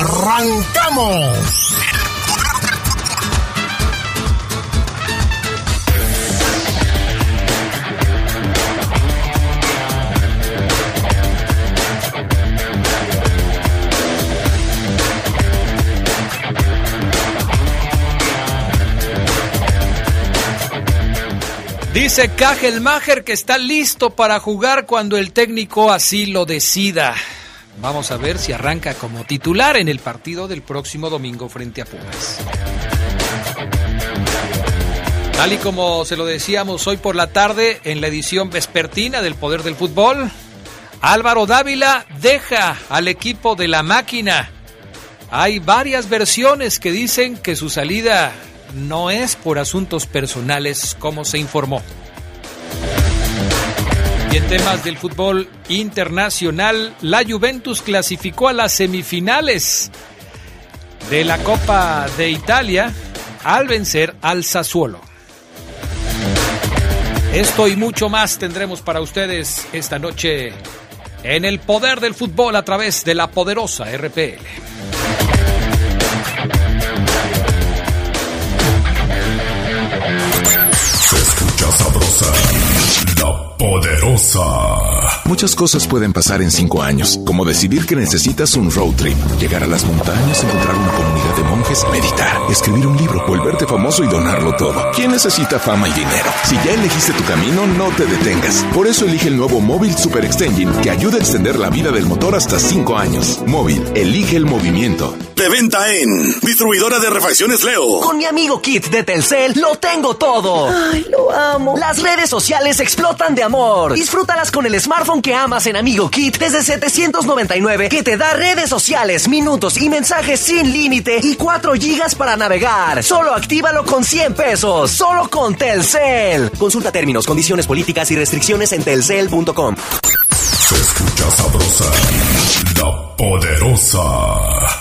¡Arrancamos! Dice Kajelmacher que está listo para jugar cuando el técnico así lo decida. Vamos a ver si arranca como titular en el partido del próximo domingo frente a Pumas. Tal y como se lo decíamos hoy por la tarde en la edición vespertina del Poder del Fútbol, Álvaro Dávila deja al equipo de la máquina. Hay varias versiones que dicen que su salida no es por asuntos personales como se informó. Y en temas del fútbol internacional, la Juventus clasificó a las semifinales de la Copa de Italia al vencer al Sassuolo. Esto y mucho más tendremos para ustedes esta noche en el poder del fútbol a través de la poderosa RPL. Se escucha sabrosa, la poderosa. Muchas cosas pueden pasar en cinco años, como decidir que necesitas un road trip, llegar a las montañas, encontrar una comunidad de monjes, meditar, escribir un libro, volverte famoso y donarlo todo. ¿Quién necesita fama y dinero? Si ya elegiste tu camino, no te detengas. Por eso elige el nuevo Móvil Super Extension que ayuda a extender la vida del motor hasta cinco años. Móvil, elige el movimiento. De venta en Distribuidora de Refacciones Leo. Con mi amigo Kit de Telcel lo tengo todo. Ay, lo amo. Las redes sociales explotan de amor. Disfrútalas con el smartphone que amas en Amigo Kit desde 799 que te da redes sociales, minutos y mensajes sin límite y 4 gigas para navegar. Solo actívalo con 100 pesos. Solo con Telcel. Consulta términos, condiciones políticas y restricciones en telcel.com. Se escucha sabrosa, la poderosa.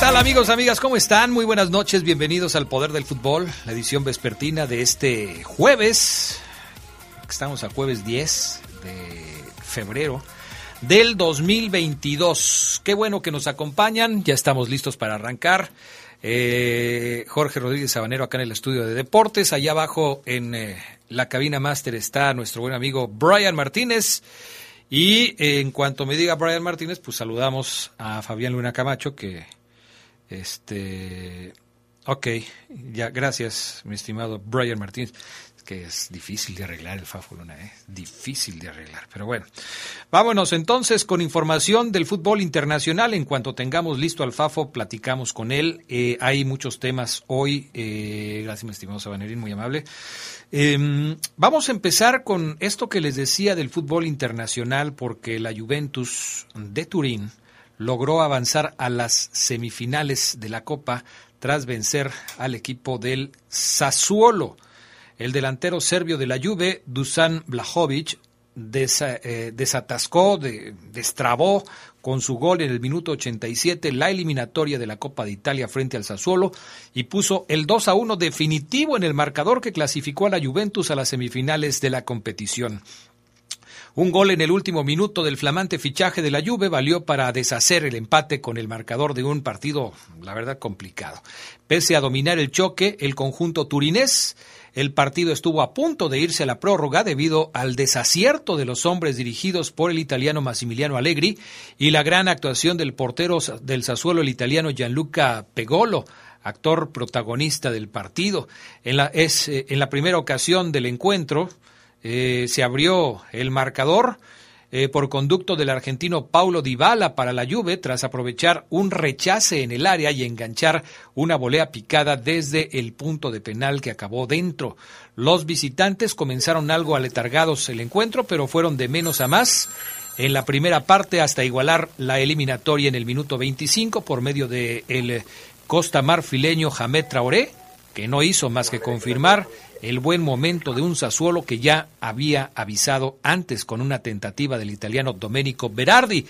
Tal amigos, amigas? ¿Cómo están? Muy buenas noches, bienvenidos al Poder del Fútbol, la edición vespertina de este jueves. Estamos a jueves 10 de febrero del 2022. Qué bueno que nos acompañan, ya estamos listos para arrancar. Eh, Jorge Rodríguez Sabanero acá en el estudio de deportes. Allá abajo en eh, la cabina máster está nuestro buen amigo Brian Martínez. Y eh, en cuanto me diga Brian Martínez, pues saludamos a Fabián Luna Camacho, que este, ok, ya, gracias, mi estimado Brian Martínez. Que es difícil de arreglar el Fafo Luna, ¿eh? Difícil de arreglar, pero bueno. Vámonos entonces con información del fútbol internacional. En cuanto tengamos listo al Fafo, platicamos con él. Eh, hay muchos temas hoy. Eh, gracias, mi estimado Sabanerín, muy amable. Eh, vamos a empezar con esto que les decía del fútbol internacional, porque la Juventus de Turín logró avanzar a las semifinales de la Copa tras vencer al equipo del Sassuolo. El delantero serbio de la Juve, Dusan Blajovic, eh, desatascó, destrabó con su gol en el minuto 87 la eliminatoria de la Copa de Italia frente al Sassuolo y puso el 2 a 1 definitivo en el marcador que clasificó a la Juventus a las semifinales de la competición. Un gol en el último minuto del flamante fichaje de la Juve valió para deshacer el empate con el marcador de un partido, la verdad, complicado. Pese a dominar el choque, el conjunto turinés, el partido estuvo a punto de irse a la prórroga debido al desacierto de los hombres dirigidos por el italiano Massimiliano Allegri y la gran actuación del portero del Sassuolo, el italiano Gianluca Pegolo, actor protagonista del partido. En la, es, eh, en la primera ocasión del encuentro, eh, se abrió el marcador eh, por conducto del argentino Paulo Dybala para la Juve tras aprovechar un rechace en el área y enganchar una volea picada desde el punto de penal que acabó dentro. Los visitantes comenzaron algo aletargados el encuentro, pero fueron de menos a más en la primera parte hasta igualar la eliminatoria en el minuto 25 por medio de el costa marfileño Jamed Traoré, que no hizo más que confirmar el buen momento de un Sassuolo que ya había avisado antes con una tentativa del italiano Domenico Berardi.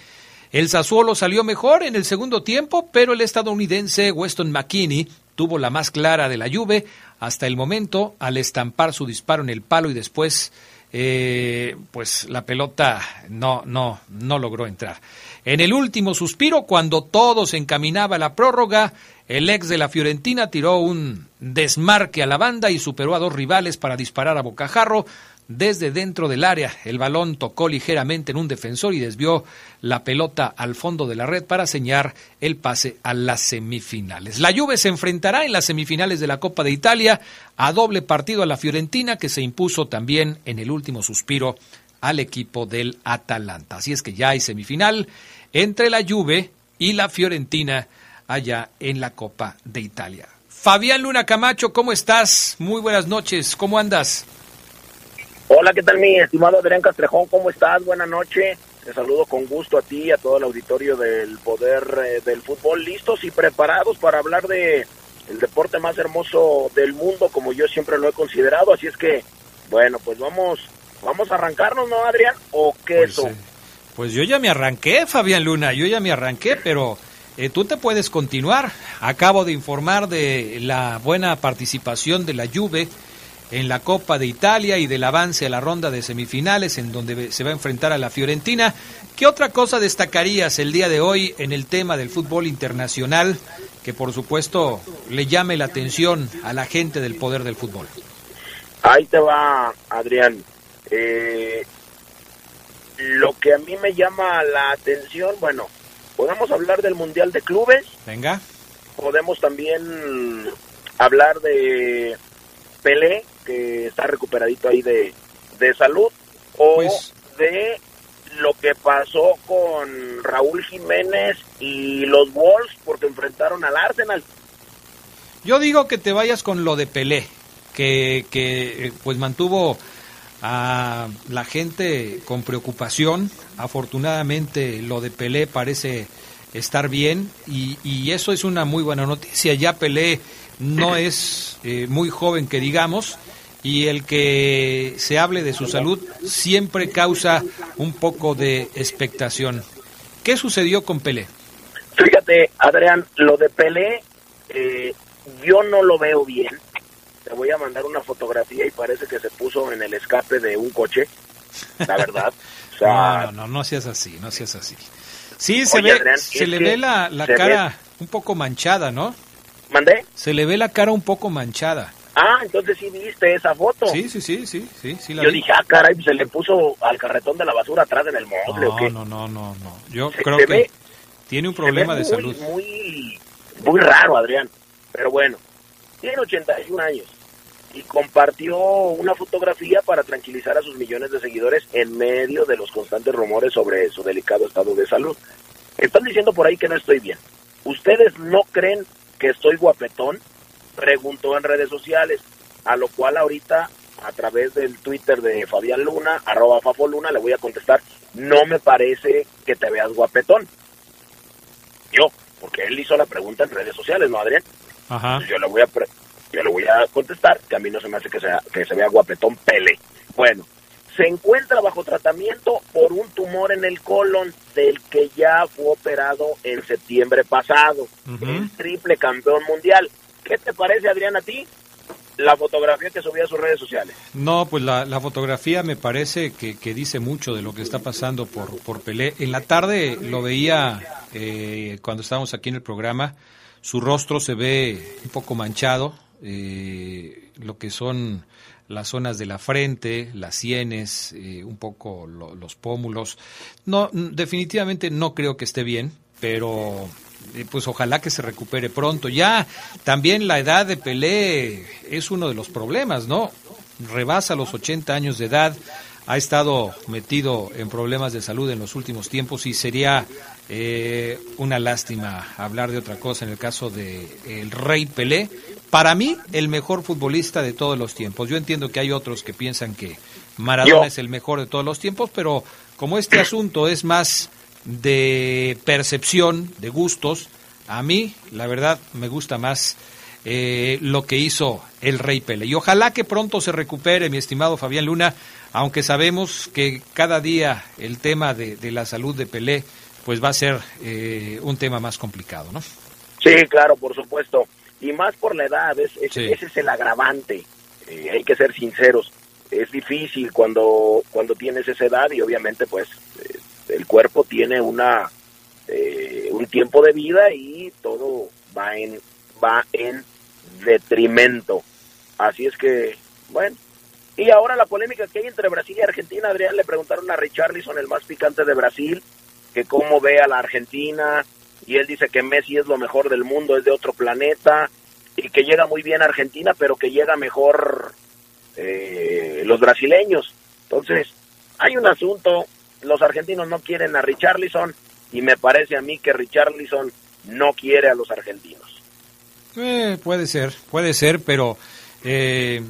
El Sassuolo salió mejor en el segundo tiempo, pero el estadounidense Weston McKinney tuvo la más clara de la Juve hasta el momento al estampar su disparo en el palo y después eh, pues la pelota no no no logró entrar. En el último suspiro, cuando todo se encaminaba a la prórroga, el ex de la Fiorentina tiró un desmarque a la banda y superó a dos rivales para disparar a bocajarro desde dentro del área. El balón tocó ligeramente en un defensor y desvió la pelota al fondo de la red para señalar el pase a las semifinales. La Juve se enfrentará en las semifinales de la Copa de Italia a doble partido a la Fiorentina que se impuso también en el último suspiro al equipo del Atalanta. Así es que ya hay semifinal entre la Juve y la Fiorentina allá en la Copa de Italia. Fabián Luna Camacho, ¿cómo estás? Muy buenas noches, ¿cómo andas? Hola, ¿qué tal mi estimado Adrián Castrejón? ¿Cómo estás? Buenas noches. Te saludo con gusto a ti y a todo el auditorio del Poder eh, del Fútbol, listos y preparados para hablar de el deporte más hermoso del mundo, como yo siempre lo he considerado. Así es que, bueno, pues vamos, vamos a arrancarnos, ¿no, Adrián? ¿O qué Pues, eso? eh, pues yo ya me arranqué, Fabián Luna, yo ya me arranqué, pero eh, tú te puedes continuar. Acabo de informar de la buena participación de la Juve en la Copa de Italia y del avance a la ronda de semifinales en donde se va a enfrentar a la Fiorentina. ¿Qué otra cosa destacarías el día de hoy en el tema del fútbol internacional que por supuesto le llame la atención a la gente del poder del fútbol? Ahí te va, Adrián. Eh, lo que a mí me llama la atención, bueno, podemos hablar del Mundial de Clubes, Venga. podemos también hablar de Pelé, que está recuperadito ahí de, de salud, o Pues- de lo que pasó con Raúl Jiménez y los Wolves porque enfrentaron al Arsenal. Yo digo que te vayas con lo de Pelé, que, que eh, pues mantuvo a la gente con preocupación. Afortunadamente lo de Pelé parece estar bien y, y eso es una muy buena noticia. Ya Pelé no es eh, muy joven que digamos y el que se hable de su salud siempre causa un poco de expectación. ¿Qué sucedió con Pelé? Fíjate, Adrián, lo de Pelé, eh, yo no lo veo bien. Te voy a mandar una fotografía y parece que se puso en el escape de un coche, la verdad. O sea, No, no, no, no seas así, no seas así. Sí, se Oye, ve, Adrián, se le ve la, cara un poco manchada, ¿no? ¿mandé? Se le ve la cara un poco manchada. Ah, entonces sí viste esa foto. Sí, sí, sí, sí, sí, sí la Yo vi. dije, ah, caray, se le puso al carretón de la basura atrás en el mueble o qué. No, no, no, no. Yo Se- creo se que ve- tiene un problema de muy, salud. Muy, muy raro, Adrián. Pero bueno, tiene 81 años y compartió una fotografía para tranquilizar a sus millones de seguidores en medio de los constantes rumores sobre su delicado estado de salud. Están diciendo por ahí que no estoy bien. ¿Ustedes no creen que estoy guapetón? Preguntó en redes sociales, a lo cual ahorita a través del Twitter de Fabián Luna, arroba Fafo Luna, le voy a contestar, no me parece que te veas guapetón. Yo, porque él hizo la pregunta en redes sociales, ¿no, Adrián? Ajá. Yo le voy a pre- yo le voy a contestar que a mí no se me hace que, sea, que se vea guapetón Pele. Bueno, se encuentra bajo tratamiento por un tumor en el colon del que ya fue operado en septiembre pasado. Ujú. El triple campeón mundial. ¿Qué te parece, Adrián, a ti? La fotografía que subí a sus redes sociales. No, pues la, fotografía me parece que, que dice mucho de lo que está pasando por, por Pelé. En la tarde lo veía eh, cuando estábamos aquí en el programa. Su rostro se ve un poco manchado, eh, lo que son las zonas de la frente, las sienes, eh, un poco lo- los pómulos. No, definitivamente no creo que esté bien, pero pues ojalá que se recupere pronto. Ya también la edad de Pelé es uno de los problemas, ¿no? Rebasa los 80 años de edad, ha estado metido en problemas de salud en los últimos tiempos y sería eh, una lástima hablar de otra cosa en el caso de el Rey Pelé. Para mí, el mejor futbolista de todos los tiempos. Yo entiendo que hay otros que piensan que Maradona es el mejor de todos los tiempos, pero como este asunto es más de percepción, de gustos, a mí, la verdad, me gusta más eh, lo que hizo el Rey Pelé. Y ojalá que pronto se recupere, mi estimado Fabián Luna, aunque sabemos que cada día el tema de, la salud de Pelé pues va a ser eh, un tema más complicado, ¿no? Sí, claro, por supuesto. Y más por la edad, es, ese es el agravante. Eh, hay que ser sinceros. Es difícil cuando, cuando tienes esa edad y obviamente pues eh, el cuerpo tiene una un tiempo de vida y todo va en va en detrimento. Así es que, bueno, y ahora la polémica que hay entre Brasil y Argentina, Adrián, le preguntaron a Richarlison, el más picante de Brasil, que cómo ve a la Argentina, y él dice que Messi es lo mejor del mundo, es de otro planeta, y que llega muy bien a Argentina, pero que llega mejor eh, los brasileños. Entonces, hay un asunto, los argentinos no quieren a Richarlison, y me parece a mí que Richarlison no quiere a los argentinos. Eh, puede ser, puede ser, pero... Eh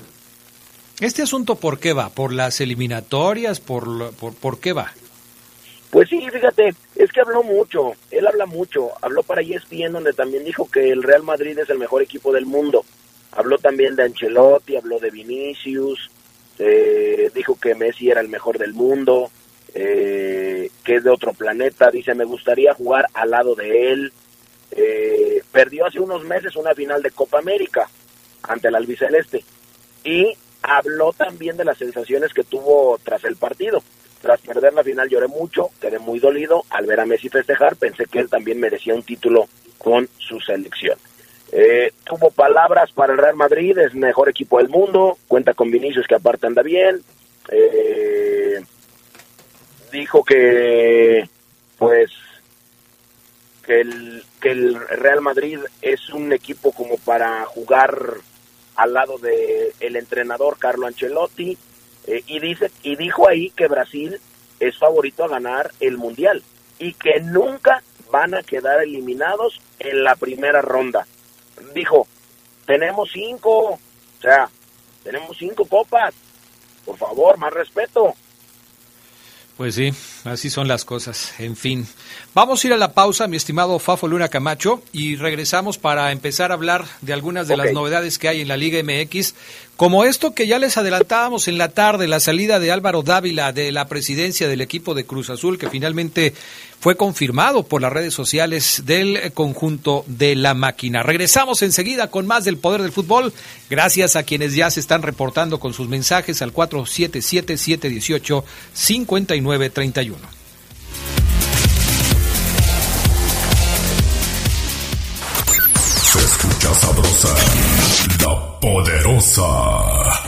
¿Este asunto por qué va? ¿Por las eliminatorias? ¿Por, por, por qué va? Pues sí, fíjate, es que habló mucho, él habla mucho, habló para ESPN donde también dijo que el Real Madrid es el mejor equipo del mundo, habló también de Ancelotti, habló de Vinicius, eh, dijo que Messi era el mejor del mundo, eh, que es de otro planeta, dice me gustaría jugar al lado de él, eh, perdió hace unos meses una final de Copa América ante el albiceleste y habló también de las sensaciones que tuvo tras el partido. Tras perder la final lloré mucho, quedé muy dolido. Al ver a Messi festejar, pensé que él también merecía un título con su selección. Eh, tuvo palabras para el Real Madrid, es mejor equipo del mundo, cuenta con Vinicius que aparte anda bien. Eh, dijo que, pues, que el, que el Real Madrid es un equipo como para jugar al lado de el entrenador Carlo Ancelotti eh, y dice y dijo ahí que Brasil es favorito a ganar el mundial y que nunca van a quedar eliminados en la primera ronda. Dijo, tenemos cinco, o sea, tenemos cinco copas. Por favor, más respeto. Pues sí, así son las cosas. En fin, vamos a ir a la pausa, mi estimado Fafo Luna Camacho, y regresamos para empezar a hablar de algunas de las novedades que hay en la Liga MX, como esto que ya les adelantábamos en la tarde, la salida de Álvaro Dávila de la presidencia del equipo de Cruz Azul, que finalmente fue confirmado por las redes sociales del conjunto de la máquina. Regresamos enseguida con más del poder del fútbol, gracias a quienes ya se están reportando con sus mensajes al 477-718-5931. La poderosa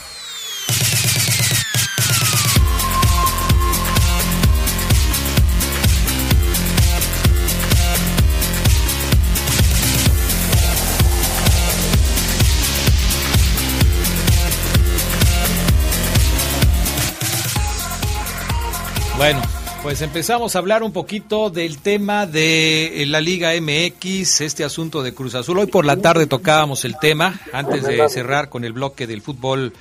Bueno, pues empezamos a hablar un poquito del tema de eh, la Liga MX, este asunto de Cruz Azul. Hoy por la tarde tocábamos el tema, antes de cerrar con el bloque del fútbol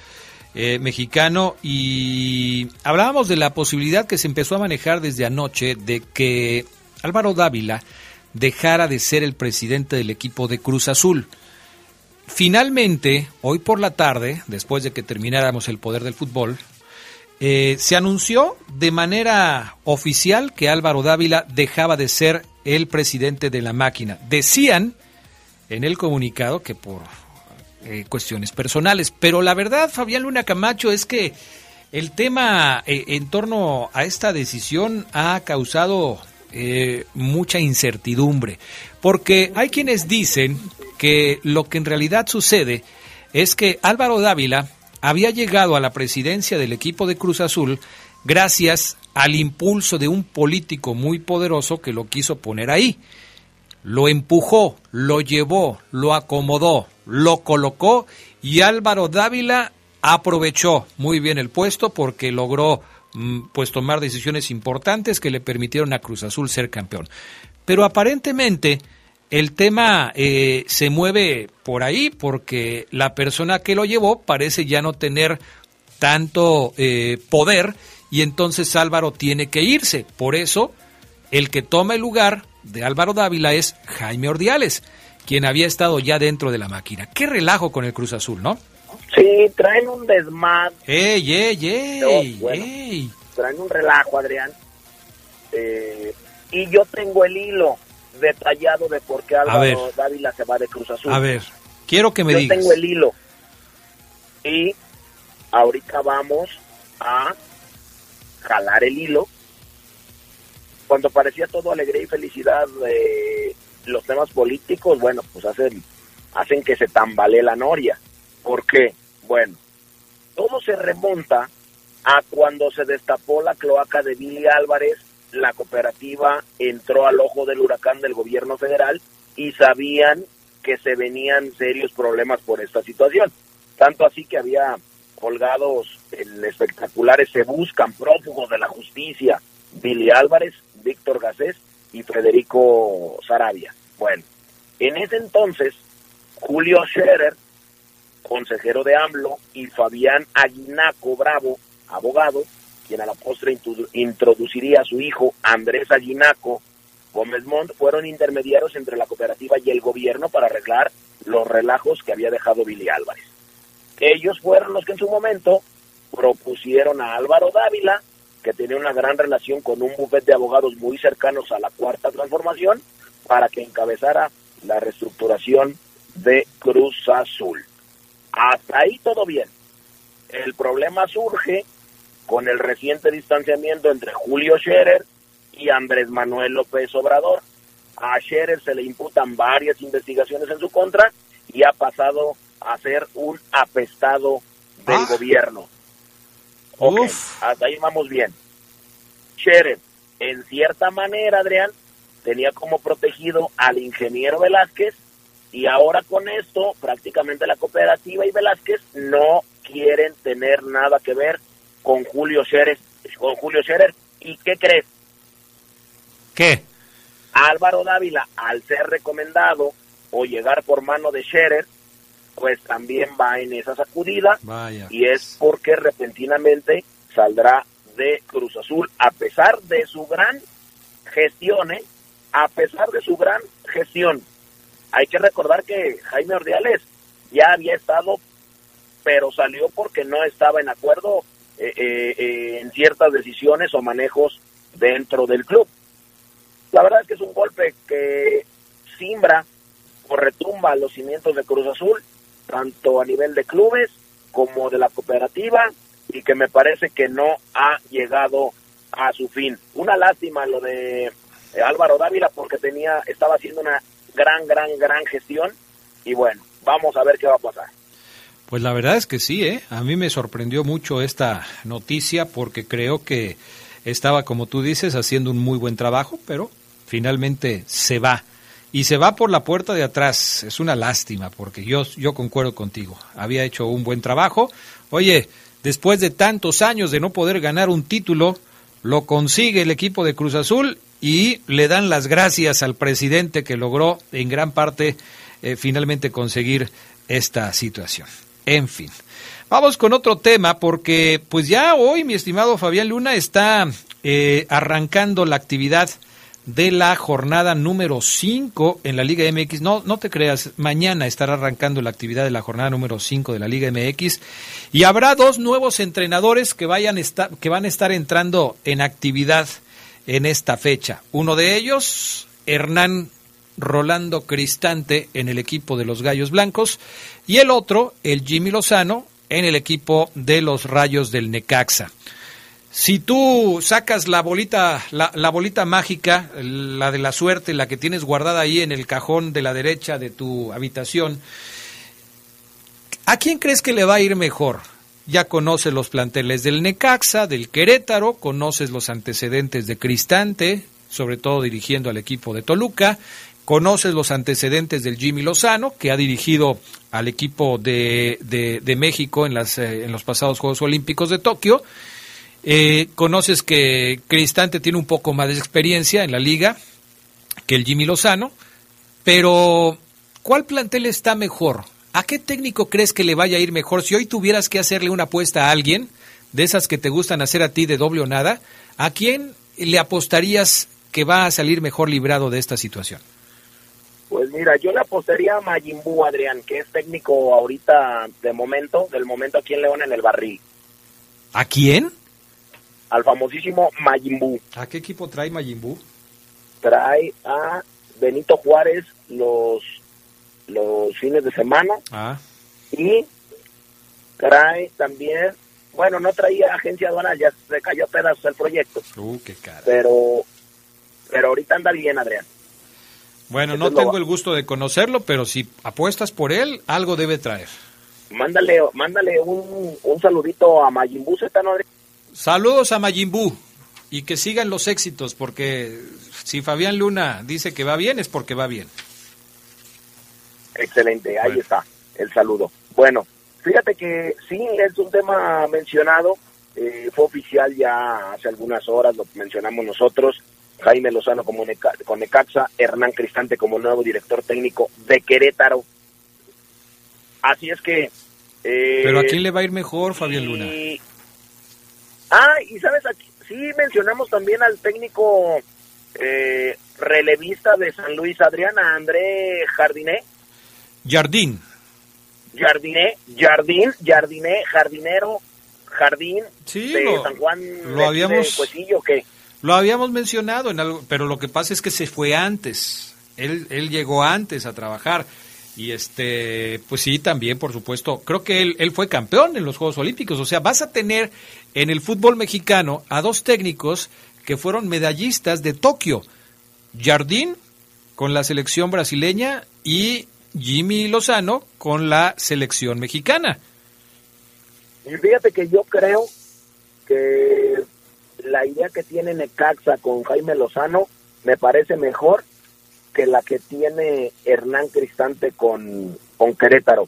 eh, mexicano y hablábamos de la posibilidad que se empezó a manejar desde anoche de que Álvaro Dávila dejara de ser el presidente del equipo de Cruz Azul. Finalmente, hoy por la tarde, después de que termináramos el poder del fútbol, eh, se anunció de manera oficial que Álvaro Dávila dejaba de ser el presidente de la máquina. Decían en el comunicado que por eh, cuestiones personales, pero la verdad, Fabián Luna Camacho, es que el tema eh, en torno a esta decisión ha causado mucha incertidumbre, porque hay quienes dicen que lo que en realidad sucede es que Álvaro Dávila había llegado a la presidencia del equipo de Cruz Azul gracias al impulso de un político muy poderoso que lo quiso poner ahí. Lo empujó, lo llevó, lo acomodó, lo colocó y Álvaro Dávila aprovechó muy bien el puesto porque logró mm, pues tomar decisiones importantes que le permitieron a Cruz Azul ser campeón. Pero aparentemente el tema eh, se mueve por ahí porque la persona que lo llevó parece ya no tener tanto eh, poder y entonces Álvaro tiene que irse. Por eso, el que toma el lugar de Álvaro Dávila es Jaime Ordiales, quien había estado ya dentro de la máquina. Qué relajo con el Cruz Azul, ¿no? Sí, traen un desmadre. ¡Ey, ey, ey! ey. Traen un relajo, Adrián. Eh, y yo tengo el hilo detallado de por qué Álvaro Dávila se va de Cruz Azul. A ver, quiero que me Yo digas. tengo el hilo. Y ahorita vamos a jalar el hilo. Cuando parecía todo alegría y felicidad de los temas políticos, bueno, pues hacen, hacen que se tambalee la noria. ¿Por qué? Bueno, todo se remonta a cuando se destapó la cloaca de Billy Álvarez la cooperativa entró al ojo del huracán del gobierno federal y sabían que se venían serios problemas por esta situación. Tanto así que había colgados en espectaculares se buscan prófugos de la justicia, Billy Álvarez, Víctor Gacés y Federico Sarabia. Bueno, en ese entonces, Julio Scherer, consejero de AMLO, y Fabián Aguinaco Bravo, abogado, quien a la postre introduciría a su hijo Andrés Aguinaco Gómez Montt, fueron intermediarios entre la cooperativa y el gobierno para arreglar los relajos que había dejado Billy Álvarez. Ellos fueron los que en su momento propusieron a Álvaro Dávila, que tenía una gran relación con un bufete de abogados muy cercanos a la cuarta transformación, para que encabezara la reestructuración de Cruz Azul. Hasta ahí todo bien. El problema surge con el reciente distanciamiento entre Julio Scherer y Andrés Manuel López Obrador. A Scherer se le imputan varias investigaciones en su contra y ha pasado a ser un apestado del Ah. gobierno. Ok, hasta ahí vamos bien. Scherer, en cierta manera, Adrián, tenía como protegido al ingeniero Velázquez y ahora con esto prácticamente la cooperativa y Velázquez no quieren tener nada que ver con Julio Scherer, con Julio Scherer. ¿Y qué crees? ¿Qué? Álvaro Dávila, al ser recomendado o llegar por mano de Scherer, pues también va en esa sacudida Vaya. y es porque repentinamente saldrá de Cruz Azul a pesar de su gran gestión, ¿eh? a pesar de su gran gestión. Hay que recordar que Jaime Ordiales ya había estado, pero salió porque no estaba en acuerdo en ciertas decisiones o manejos dentro del club. La verdad es que es un golpe que simbra o retumba los cimientos de Cruz Azul, tanto a nivel de clubes como de la cooperativa, y que me parece que no ha llegado a su fin. Una lástima lo de eh, Álvaro Dávila porque tenía, estaba haciendo una gran, gran, gran gestión, y bueno, vamos a ver qué va a pasar. Pues la verdad es que sí, ¿eh? A mí me sorprendió mucho esta noticia porque creo que estaba, como tú dices, haciendo un muy buen trabajo, pero finalmente se va. Y se va por la puerta de atrás. Es una lástima porque yo, yo concuerdo contigo. Había hecho un buen trabajo. Oye, después de tantos años de no poder ganar un título, lo consigue el equipo de Cruz Azul y le dan las gracias al presidente que logró en gran parte eh, finalmente conseguir esta situación. En fin. Vamos con otro tema porque pues ya hoy mi estimado Fabián Luna está eh, arrancando la actividad de la jornada número 5 en la Liga MX. No, no te creas, mañana estará arrancando la actividad de la jornada número 5 de la Liga MX y habrá dos nuevos entrenadores que, vayan que van a estar entrando en actividad en esta fecha. Uno de ellos, Hernán Rolando Cristante en el equipo de los Gallos Blancos y el otro, el Jimmy Lozano, en el equipo de los Rayos del Necaxa. Si tú sacas la bolita, la, bolita mágica, la de la suerte, la que tienes guardada ahí en el cajón de la derecha de tu habitación, ¿a quién crees que le va a ir mejor? Ya conoces los planteles del Necaxa, del Querétaro, conoces los antecedentes de Cristante, sobre todo dirigiendo al equipo de Toluca, conoces los antecedentes del Jimmy Lozano, que ha dirigido al equipo de, México en, las, eh, en los pasados Juegos Olímpicos de Tokio, eh, conoces que Cristante tiene un poco más de experiencia en la liga que el Jimmy Lozano, pero ¿cuál plantel está mejor? ¿A qué técnico crees que le vaya a ir mejor? Si hoy tuvieras que hacerle una apuesta a alguien, de esas que te gustan hacer a ti de doble o nada, ¿a quién le apostarías que va a salir mejor librado de esta situación? Pues mira, yo le apostaría a Mayimbu, Adrián, que es técnico ahorita de momento, del momento aquí en León en el barril. ¿A quién? al famosísimo Mayimbu. ¿A qué equipo trae Mayimbu? Trae a Benito Juárez los, los fines de semana. Ah. Y trae también, bueno, no traía agencia aduanal, ya se cayó a pedazos el proyecto. Uh, qué cara. Pero, pero ahorita anda bien, Adrián. Bueno, no tengo el gusto de conocerlo, pero si apuestas por él, algo debe traer. Mándale, mándale un, un saludito a ¿no, Adrián? Saludos a Mayimbu y que sigan los éxitos, porque si Fabián Luna dice que va bien, es porque va bien. Excelente, ahí está el saludo. Bueno, fíjate que sí, es un tema mencionado, eh, fue oficial ya hace algunas horas, lo mencionamos nosotros, Jaime Lozano como con Necaxa, Hernán Cristante como nuevo director técnico de Querétaro. Así es que... Eh, ¿Pero a quién le va a ir mejor, Fabián Luna? Ah, y sabes, aquí sí mencionamos también al técnico eh, relevista de San Luis, Adriana, André Jardiné. Jardín. Jardiné, Jardín, Jardiné, Jardinero, Jardín de San Juan lo habíamos, Cuesillo, ¿qué? Lo habíamos mencionado, en algo, pero lo que pasa es que se fue antes. Él, él llegó antes a trabajar. Y este, pues sí, también, por supuesto, creo que él, él fue campeón en los Juegos Olímpicos. O sea, vas a tener en el fútbol mexicano a dos técnicos que fueron medallistas de Tokio. Jardín con la selección brasileña y Jimmy Lozano con la selección mexicana. Y fíjate que yo creo que la idea que tiene Necaxa con Jaime Lozano me parece mejor que la que tiene Hernán Cristante con, con Querétaro.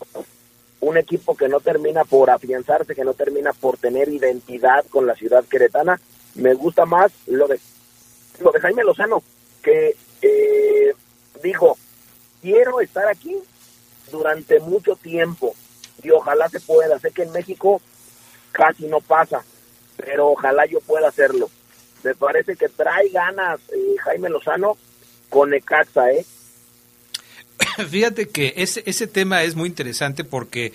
Un equipo que no termina por afianzarse, que no termina por tener identidad con la ciudad queretana. Me gusta más lo de, lo de Jaime Lozano, que eh, dijo, quiero estar aquí durante mucho tiempo y ojalá se pueda. Sé que en México casi no pasa, pero ojalá yo pueda hacerlo. Me parece que trae ganas eh, Jaime Lozano con Necaxa, ¿eh? Fíjate que ese, ese tema es muy interesante porque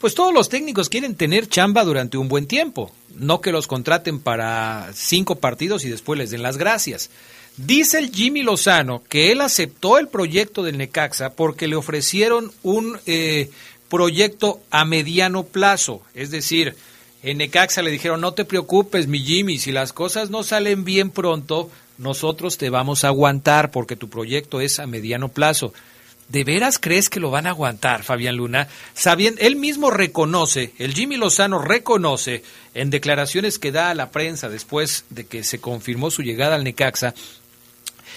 pues todos los técnicos quieren tener chamba durante un buen tiempo, no que los contraten para cinco partidos y después les den las gracias. Dice el Jimmy Lozano que él aceptó el proyecto del Necaxa porque le ofrecieron un eh, proyecto a mediano plazo, es decir, en Necaxa le dijeron no te preocupes mi Jimmy, si las cosas no salen bien pronto, nosotros te vamos a aguantar porque tu proyecto es a mediano plazo. ¿De veras crees que lo van a aguantar, Fabián Luna? Sabiendo, él mismo reconoce, el Jimmy Lozano reconoce en declaraciones que da a la prensa después de que se confirmó su llegada al Necaxa,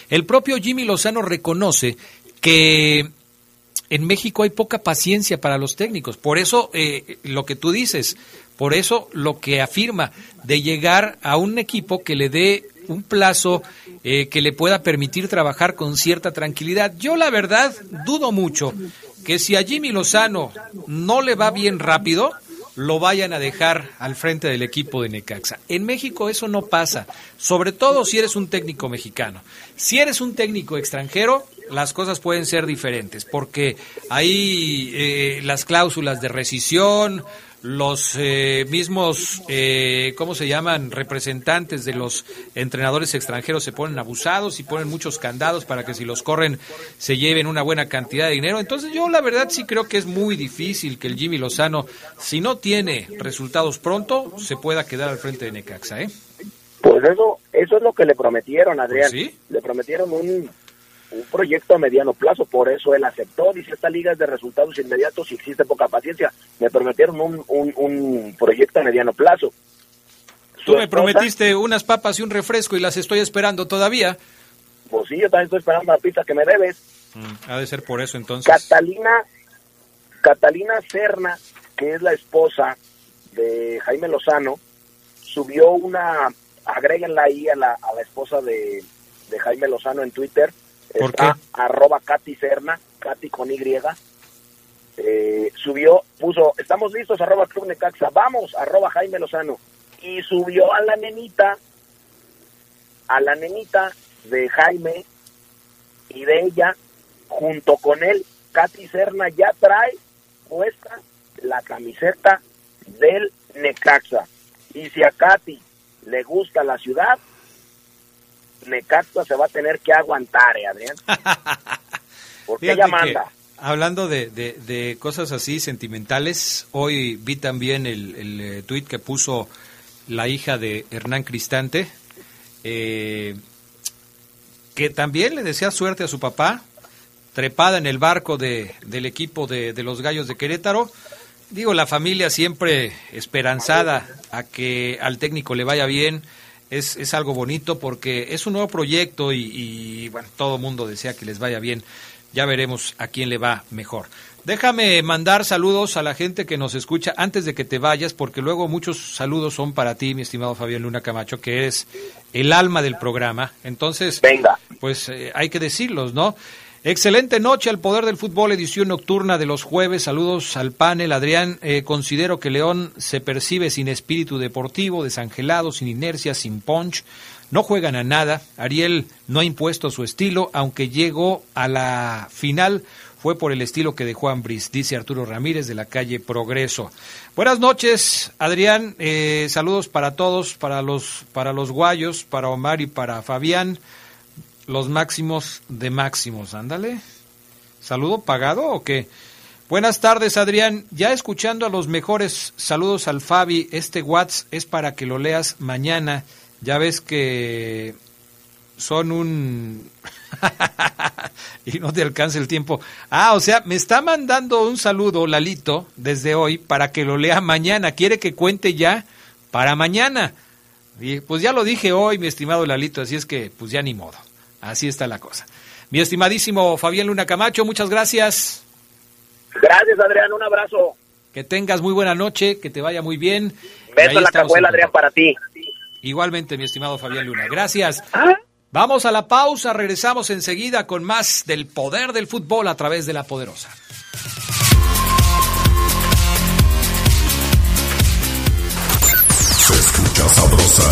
el propio Jimmy Lozano reconoce que en México hay poca paciencia para los técnicos. Por eso eh, lo que tú dices, por eso lo que afirma de llegar a un equipo que le dé un plazo eh, que le pueda permitir trabajar con cierta tranquilidad. Yo la verdad dudo mucho que si a Jimmy Lozano no le va bien rápido, lo vayan a dejar al frente del equipo de Necaxa. En México eso no pasa, sobre todo si eres un técnico mexicano. Si eres un técnico extranjero, las cosas pueden ser diferentes, porque hay eh, las cláusulas de rescisión, los eh, mismos, eh, ¿cómo se llaman?, representantes de los entrenadores extranjeros se ponen abusados y ponen muchos candados para que si los corren se lleven una buena cantidad de dinero. Entonces yo la verdad sí creo que es muy difícil que el Jimmy Lozano, si no tiene resultados pronto, se pueda quedar al frente de Necaxa, ¿eh? Pues eso, eso es lo que le prometieron, Adrián. ¿Sí? Le prometieron un un proyecto a mediano plazo, por eso él aceptó, dice esta liga es de resultados inmediatos y existe poca paciencia. Me prometieron un, un, un proyecto a mediano plazo. Tú me prometiste unas papas y un refresco y las estoy esperando todavía. Pues sí, yo también estoy esperando la pizza que me debes. Mm, ha de ser por eso entonces. Catalina, Catalina Serna, que es la esposa de Jaime Lozano, subió una, agréguenla ahí a la, a la esposa de, de Jaime Lozano en Twitter, ¿Por está qué? arroba Katy Serna, Katy con Y, eh, subió, puso, estamos listos, arroba Club Necaxa, vamos, arroba Jaime Lozano, y subió a la nenita, a la nenita de Jaime y de ella, junto con él, Katy Serna ya trae puesta la camiseta del Necaxa. Y si a Katy le gusta la ciudad, Necaxa se va a tener que aguantar, ¿eh, Adrián? Porque ella manda. hablando de, de- de cosas así sentimentales, hoy vi también el, el eh, tuit que puso la hija de Hernán Cristante, eh, que también le desea suerte a su papá, trepada en el barco de, del equipo de, de los Gallos de Querétaro. Digo, la familia siempre esperanzada a que al técnico le vaya bien. Es, es algo bonito porque es un nuevo proyecto y, y, bueno, todo el mundo desea que les vaya bien. Ya veremos a quién le va mejor. Déjame mandar saludos a la gente que nos escucha antes de que te vayas, porque luego muchos saludos son para ti, mi estimado Fabián Luna Camacho, que eres el alma del programa. Entonces, Venga. pues eh, hay que decirlos, ¿no? Excelente noche al Poder del Fútbol, edición nocturna de los jueves. Saludos al panel. Adrián, eh, considero que León se percibe sin espíritu deportivo, desangelado, sin inercia, sin punch. No juegan a nada. Ariel no ha impuesto su estilo, aunque llegó a la final fue por el estilo que dejó Ambris, dice Arturo Ramírez de la calle Progreso. Buenas noches, Adrián. Eh, saludos para todos, para los, para los guayos, para Omar y para Fabián. Los máximos de máximos, ándale. ¿Saludo pagado o qué? Buenas tardes, Adrián. Ya escuchando a los mejores saludos al Fabi, este WhatsApp es para que lo leas mañana. Ya ves que son un... y no te alcance el tiempo. Ah, o sea, me está mandando un saludo Lalito desde hoy para que lo lea mañana. Quiere que cuente ya para mañana. Pues ya lo dije hoy, mi estimado Lalito, así es que pues ya ni modo. Así está la cosa. Mi estimadísimo Fabián Luna Camacho, muchas gracias. Gracias, Adrián, un abrazo. Que tengas muy buena noche, que te vaya muy bien. Beso en la cajuela, Adrián, para ti. Igualmente, mi estimado Fabián Luna. Gracias. Vamos a la pausa, regresamos enseguida con más del poder del fútbol a través de la poderosa. Se escucha sabrosa,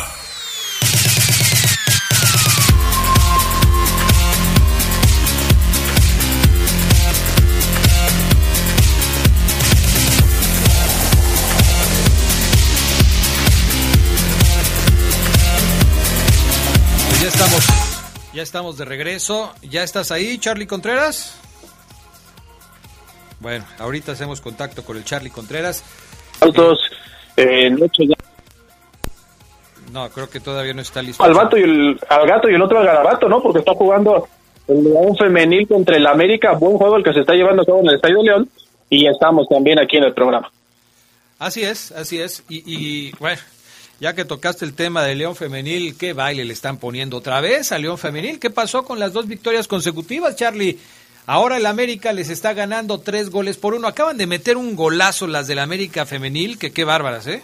Estamos, ya estamos de regreso. ¿Ya estás ahí, Charlie Contreras? Bueno, ahorita hacemos contacto con el Charlie Contreras. Autos, eh, ya. No, creo que todavía no está listo. Al, vato y el, al gato y el otro al garabato, ¿no? Porque está jugando el León femenil contra el América. Buen juego el que se está llevando a cabo en el Estadio León. Y estamos también aquí en el programa. Así es, así es. Y, y bueno, ya que tocaste el tema de León Femenil, ¿qué baile le están poniendo otra vez a León Femenil? ¿Qué pasó con las dos victorias consecutivas, Charlie? Ahora el América les está ganando tres goles por uno. Acaban de meter un golazo las del América Femenil, que qué bárbaras, ¿eh?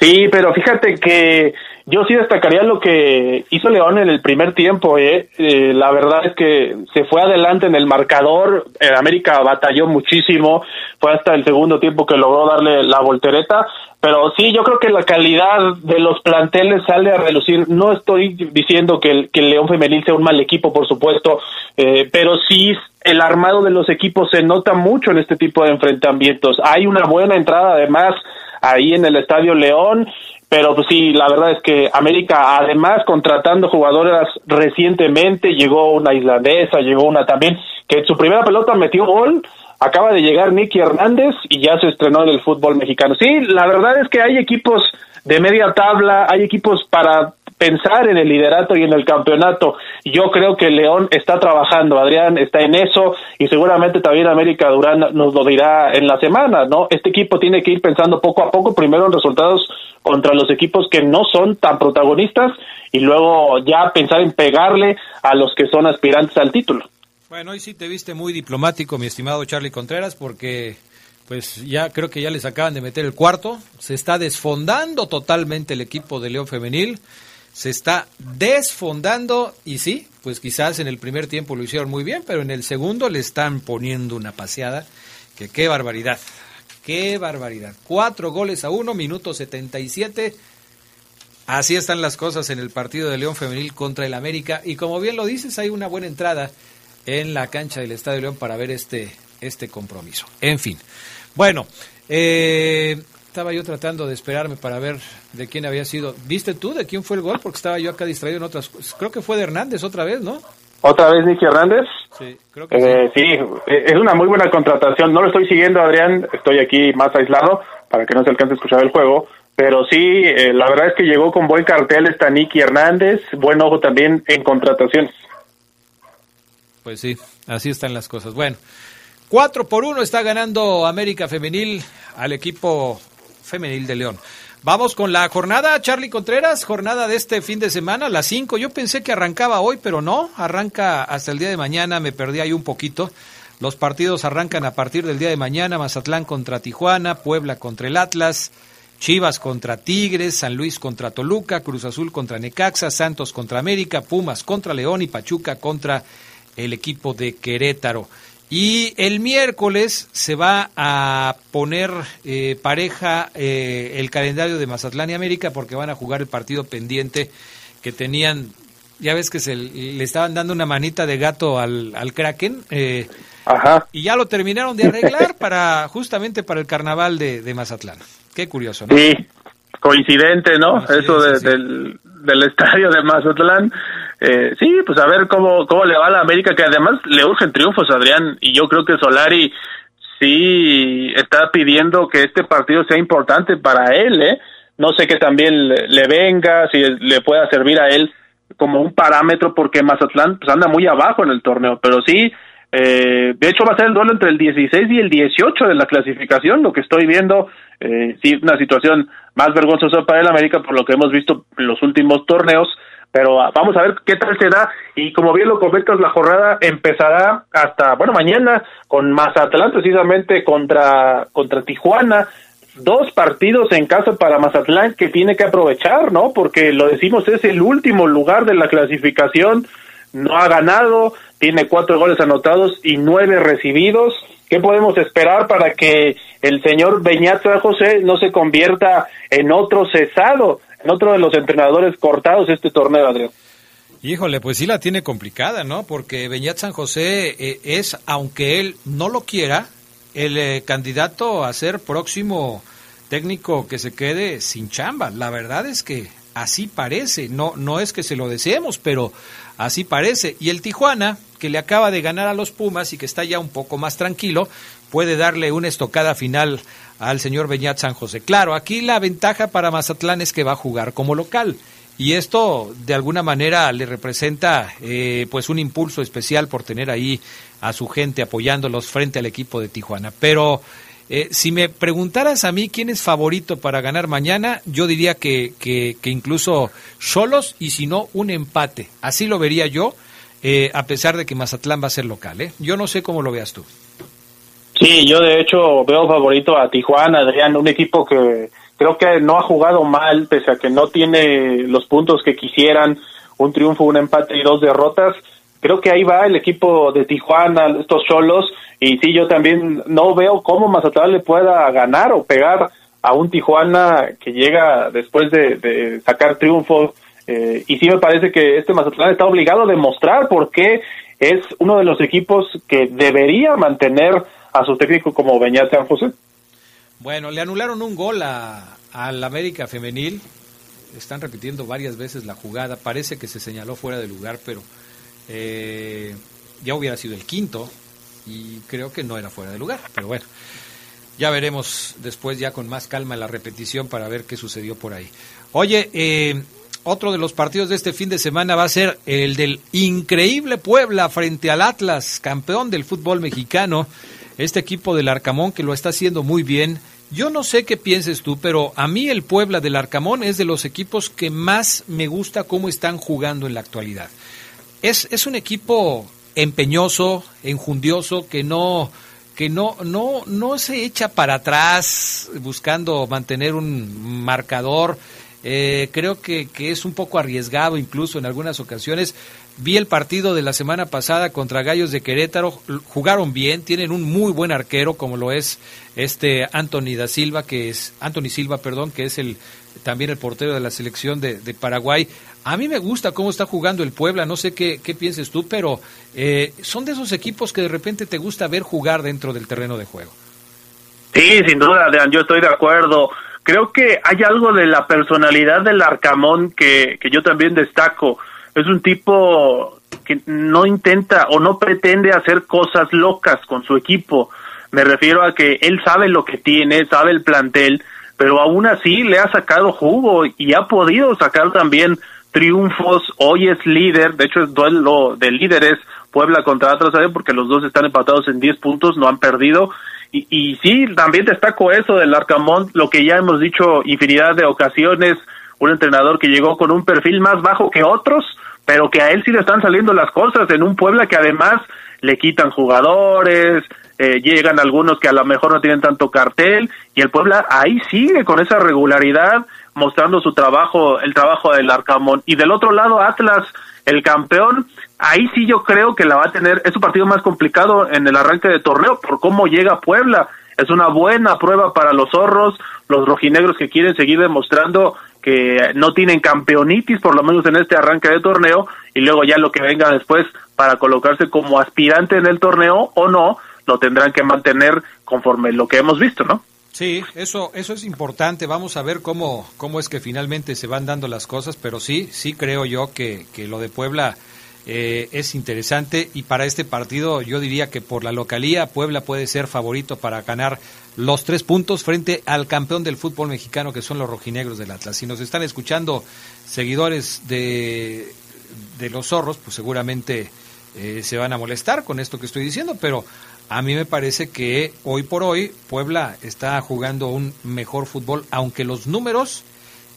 Sí, pero fíjate que yo sí destacaría lo que hizo León en el primer tiempo. ¿eh? eh la verdad es que se fue adelante en el marcador. El América batalló muchísimo. Fue hasta el segundo tiempo que logró darle la voltereta. Pero sí, yo creo que la calidad de los planteles sale a relucir. No estoy diciendo que el, que el León Femenil sea un mal equipo, por supuesto, eh, pero sí el armado de los equipos se nota mucho en este tipo de enfrentamientos. Hay una buena entrada, además, ahí en el Estadio León. Pero pues sí, la verdad es que América, además contratando jugadoras recientemente, llegó una islandesa, llegó una también, que en su primera pelota metió gol, acaba de llegar Nicky Hernández y ya se estrenó en el fútbol mexicano. Sí, la verdad es que hay equipos de media tabla, hay equipos para pensar en el liderato y en el campeonato. Yo creo que León está trabajando, Adrián está en eso y seguramente también América Durán nos lo dirá en la semana, ¿no? Este equipo tiene que ir pensando poco a poco, primero en resultados contra los equipos que no son tan protagonistas y luego ya pensar en pegarle a los que son aspirantes al título. Bueno, hoy sí te viste muy diplomático, mi estimado Charlie Contreras, porque pues ya creo que ya les acaban de meter el cuarto. Se está desfondando totalmente el equipo de León Femenil se está desfondando y sí, pues quizás en el primer tiempo lo hicieron muy bien, pero en el segundo le están poniendo una paseada que qué barbaridad, qué barbaridad. Cuatro goles a uno, minuto 77. Así están las cosas en el partido de León Femenil contra el América y como bien lo dices, hay una buena entrada en la cancha del Estadio León para ver este, este compromiso. En fin, bueno, eh, estaba yo tratando de esperarme para ver de quién había sido. ¿Viste tú de quién fue el gol? Porque estaba yo acá distraído en otras cosas. Creo que fue de Hernández otra vez, ¿no? ¿Otra vez Nicky Hernández? Sí, creo que eh, sí. es una muy buena contratación. No lo estoy siguiendo, Adrián. Estoy aquí más aislado para que no se alcance a escuchar el juego. Pero sí, eh, la verdad es que llegó con buen cartel esta Nicky Hernández. Buen ojo también en contrataciones. Pues sí, así están las cosas. Bueno, 4 por 1 está ganando América Femenil al equipo femenil de León. Vamos con la jornada, Charlie Contreras, jornada de este fin de semana, las 5. Yo pensé que arrancaba hoy, pero no, arranca hasta el día de mañana, me perdí ahí un poquito. Los partidos arrancan a partir del día de mañana, Mazatlán contra Tijuana, Puebla contra el Atlas, Chivas contra Tigres, San Luis contra Toluca, Cruz Azul contra Necaxa, Santos contra América, Pumas contra León y Pachuca contra el equipo de Querétaro. Y el miércoles se va a poner eh, pareja eh, el calendario de Mazatlán y América porque van a jugar el partido pendiente que tenían. Ya ves que se le estaban dando una manita de gato al, al Kraken. Eh, Ajá. Y ya lo terminaron de arreglar para justamente para el carnaval de, Mazatlán. Qué curioso, ¿no? Sí, coincidente, ¿no? Eso del, del estadio de Mazatlán eh, sí, pues a ver cómo, cómo le va a la América, que además le urgen triunfos, Adrián, y yo creo que Solari sí está pidiendo que este partido sea importante para él, ¿eh? No sé que también le, venga, si le pueda servir a él como un parámetro, porque Mazatlán pues, anda muy abajo en el torneo, pero sí, eh, de hecho va a ser el duelo entre el 16 y el 18 de la clasificación, lo que estoy viendo, eh, sí, una situación más vergonzosa para el América por lo que hemos visto en los últimos torneos, pero ah, vamos a ver qué tal se da. Y como bien lo comentas la jornada empezará hasta bueno mañana con Mazatlán precisamente contra contra Tijuana. Dos partidos en casa para Mazatlán que tiene que aprovechar no porque lo decimos es el último lugar de la clasificación. No ha ganado tiene cuatro goles anotados y nueve recibidos. ¿Qué podemos esperar para que el señor Beñat José no se convierta en otro cesado? En otro de los entrenadores cortados este torneo, Adrián. Híjole, pues sí la tiene complicada, ¿no? Porque Beñat San José eh, es, aunque él no lo quiera, el eh, candidato a ser próximo técnico que se quede sin chamba. La verdad es que así parece, no, no es que se lo deseemos, pero así parece. Y el Tijuana, que le acaba de ganar a los Pumas y que está ya un poco más tranquilo, puede darle una estocada final al señor Beñat San José. Claro, aquí la ventaja para Mazatlán es que va a jugar como local. Y esto de alguna manera le representa eh, pues un impulso especial por tener ahí a su gente apoyándolos frente al equipo de Tijuana. Pero eh, si me preguntaras a mí quién es favorito para ganar mañana, yo diría que, que, incluso solos y si no, un empate. Así lo vería yo, eh, a pesar de que Mazatlán va a ser local. ¿eh? Yo no sé cómo lo veas tú. Sí, yo de hecho veo favorito a Tijuana, Adrián, un equipo que creo que no ha jugado mal, pese a que no tiene los puntos que quisieran, un triunfo, un empate y dos derrotas. Creo que ahí va el equipo de Tijuana, estos solos, y sí, yo también no veo cómo Mazatlán le pueda ganar o pegar a un Tijuana que llega después de, sacar triunfo. Eh, y sí me parece que este Mazatlán está obligado a demostrar por qué es uno de los equipos que debería mantener a su técnico como Beñat San José. Bueno, le anularon un gol a, al América Femenil. Están repitiendo varias veces la jugada. Parece que se señaló fuera de lugar, pero eh, ya hubiera sido el quinto y creo que no era fuera de lugar, pero bueno, ya veremos después ya con más calma la repetición para ver qué sucedió por ahí. Oye, eh, otro de los partidos de este fin de semana va a ser el del increíble Puebla frente al Atlas, campeón del fútbol mexicano, este equipo del Arcamón que lo está haciendo muy bien. Yo no sé qué pienses tú, pero a mí el Puebla del Arcamón es de los equipos que más me gusta cómo están jugando en la actualidad. Es, es un equipo empeñoso, enjundioso, que no que no, no, no se echa para atrás buscando mantener un marcador. Eh, creo que, que, es un poco arriesgado incluso en algunas ocasiones. Vi el partido de la semana pasada contra Gallos de Querétaro, jugaron bien, tienen un muy buen arquero como lo es este Anthony da Silva, que es Anthony Silva, perdón, que es el también el portero de la selección de, Paraguay. A mí me gusta cómo está jugando el Puebla, no sé qué, qué pienses tú, pero eh, son de esos equipos que de repente te gusta ver jugar dentro del terreno de juego. Sí, sin duda, Adrián, yo estoy de acuerdo. Creo que hay algo de la personalidad del Arcamón que, que yo también destaco. Es un tipo que no intenta o no pretende hacer cosas locas con su equipo. Me refiero a que él sabe lo que tiene, sabe el plantel, pero aún así le ha sacado jugo y ha podido sacar también triunfos. Hoy es líder, de hecho es duelo de líderes Puebla contra Atlas porque los dos están empatados en 10 puntos, no han perdido. Y, y sí, también destaco eso del Arcamón, lo que ya hemos dicho infinidad de ocasiones, un entrenador que llegó con un perfil más bajo que otros, pero que a él sí le están saliendo las cosas en un Puebla que además le quitan jugadores, eh, llegan algunos que a lo mejor no tienen tanto cartel y el Puebla ahí sigue con esa regularidad mostrando su trabajo, el trabajo del Arcamón. Y del otro lado, Atlas, el campeón, ahí sí yo creo que la va a tener, es un partido más complicado en el arranque de torneo por cómo llega Puebla. Es una buena prueba para los zorros, los rojinegros que quieren seguir demostrando que no tienen campeonitis, por lo menos en este arranque de torneo, y luego ya lo que venga después para colocarse como aspirante en el torneo o no, lo tendrán que mantener conforme lo que hemos visto, ¿no? Sí, eso, eso es importante. Vamos a ver cómo, cómo es que finalmente se van dando las cosas, pero sí, sí creo yo que, que lo de Puebla eh, es interesante y para este partido yo diría que por la localía Puebla puede ser favorito para ganar los tres puntos frente al campeón del fútbol mexicano que son los rojinegros del Atlas. Si nos están escuchando seguidores de, de los zorros, pues seguramente eh, se van a molestar con esto que estoy diciendo, pero a mí me parece que hoy por hoy Puebla está jugando un mejor fútbol, aunque los números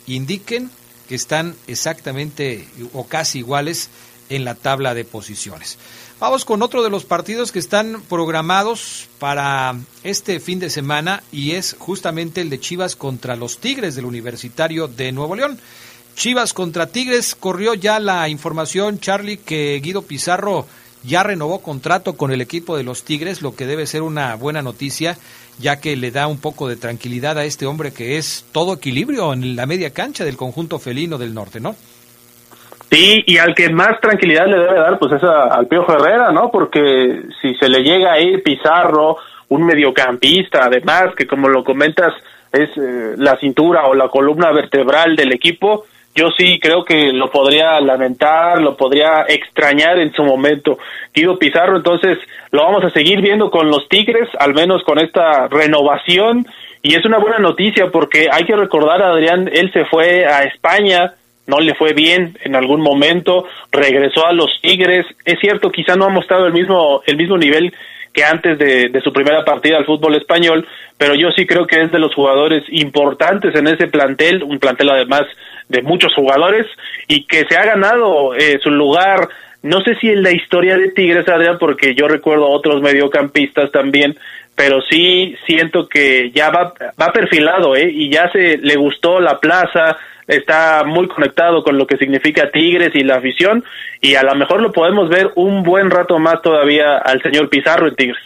indiquen que están exactamente o casi iguales en la tabla de posiciones. Vamos con otro de los partidos que están programados para este fin de semana y es justamente el de Chivas contra los Tigres del Universitario de Nuevo León. Chivas contra Tigres, corrió ya la información, Charlie, que Guido Pizarro ya renovó contrato con el equipo de los Tigres, lo que debe ser una buena noticia, ya que le da un poco de tranquilidad a este hombre que es todo equilibrio en la media cancha del conjunto felino del norte, ¿no? Sí, y al que más tranquilidad le debe dar, pues es al Piojo Herrera, ¿no? Porque si se le llega a ir Pizarro, un mediocampista, además, que como lo comentas, es eh, la cintura o la columna vertebral del equipo, yo sí creo que lo podría lamentar, lo podría extrañar en su momento. Guido Pizarro, entonces lo vamos a seguir viendo con los Tigres, al menos con esta renovación. Y es una buena noticia porque hay que recordar, Adrián, él se fue a España, no le fue bien en algún momento, regresó a los Tigres. Es cierto, quizá no ha mostrado el mismo, el mismo nivel que antes de, de, su primera partida al fútbol español, pero yo sí creo que es de los jugadores importantes en ese plantel, un plantel además de muchos jugadores y que se ha ganado eh, su lugar, no sé si en la historia de Tigres, Adrián, porque yo recuerdo otros mediocampistas también, pero sí siento que ya va, va perfilado, ¿eh? Y ya se le gustó la plaza, está muy conectado con lo que significa Tigres y la afición, y a lo mejor lo podemos ver un buen rato más todavía al señor Pizarro en Tigres.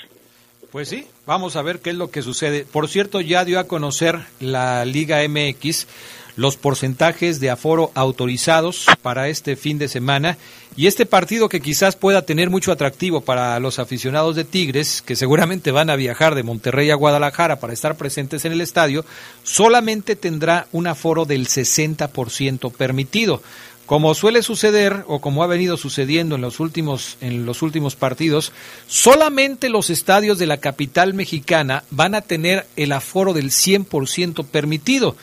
Pues sí, vamos a ver qué es lo que sucede. Por cierto, ya dio a conocer la Liga MX los porcentajes de aforo autorizados para este fin de semana y este partido que quizás pueda tener mucho atractivo para los aficionados de Tigres, que seguramente van a viajar de Monterrey a Guadalajara para estar presentes en el estadio, solamente tendrá un aforo del 60% permitido. Como suele suceder o como ha venido sucediendo en los últimos en los últimos partidos, solamente los estadios de la capital mexicana van a tener el aforo del 100% permitido.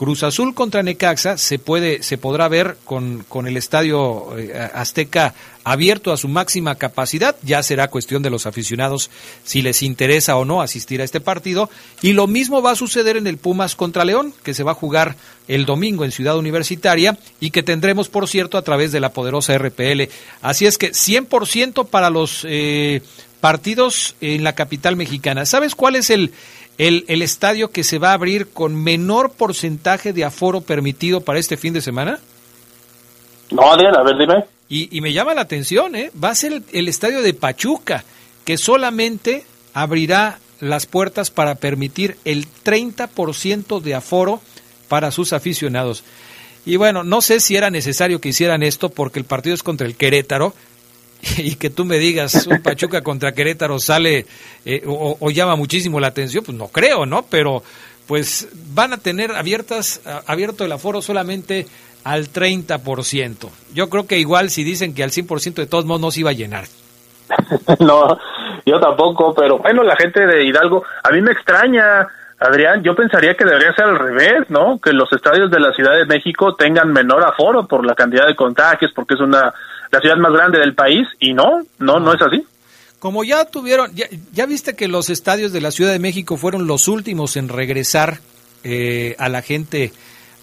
Cruz Azul contra Necaxa se puede se podrá ver con, con el estadio eh, Azteca abierto a su máxima capacidad, ya será cuestión de los aficionados si les interesa o no asistir a este partido y lo mismo va a suceder en el Pumas contra León, que se va a jugar el domingo en Ciudad Universitaria y que tendremos por cierto a través de la poderosa RPL. Así es que 100% para los eh, partidos en la capital mexicana. ¿Sabes cuál es el el, el estadio que se va a abrir con menor porcentaje de aforo permitido para este fin de semana? No, Adrián, a ver, dime. Y, y me llama la atención, ¿eh? Va a ser el, el estadio de Pachuca, que solamente abrirá las puertas para permitir el 30% de aforo para sus aficionados. Y bueno, no sé si era necesario que hicieran esto porque el partido es contra el Querétaro, y que tú me digas un Pachuca contra Querétaro sale eh, o, llama muchísimo la atención, pues no creo, ¿no? Pero pues van a tener abiertas abierto el aforo solamente al 30%. Yo creo que igual si dicen que al 100% de todos modos no se iba a llenar. no, yo tampoco, pero bueno, la gente de Hidalgo, a mí me extraña, Adrián, yo pensaría que debería ser al revés, ¿no? Que los estadios de la Ciudad de México tengan menor aforo por la cantidad de contagios, porque es una la ciudad más grande del país y no, no, no es así. Como ya tuvieron, ya, ya viste que los estadios de la Ciudad de México fueron los últimos en regresar eh, a la gente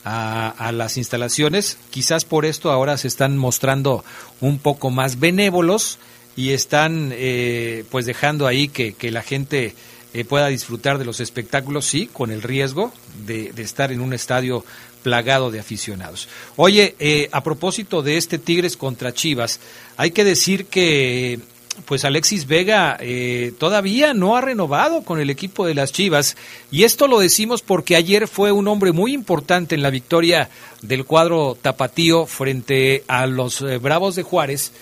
a, las instalaciones, quizás por esto ahora se están mostrando un poco más benévolos y están eh, pues dejando ahí que, que la gente eh, pueda disfrutar de los espectáculos, sí, con el riesgo de estar en un estadio plagado de aficionados. Oye, eh, a propósito de este Tigres contra Chivas, hay que decir que pues Alexis Vega eh, todavía no ha renovado con el equipo de las Chivas y esto lo decimos porque ayer fue un hombre muy importante en la victoria del cuadro tapatío frente a los eh, Bravos de Juárez.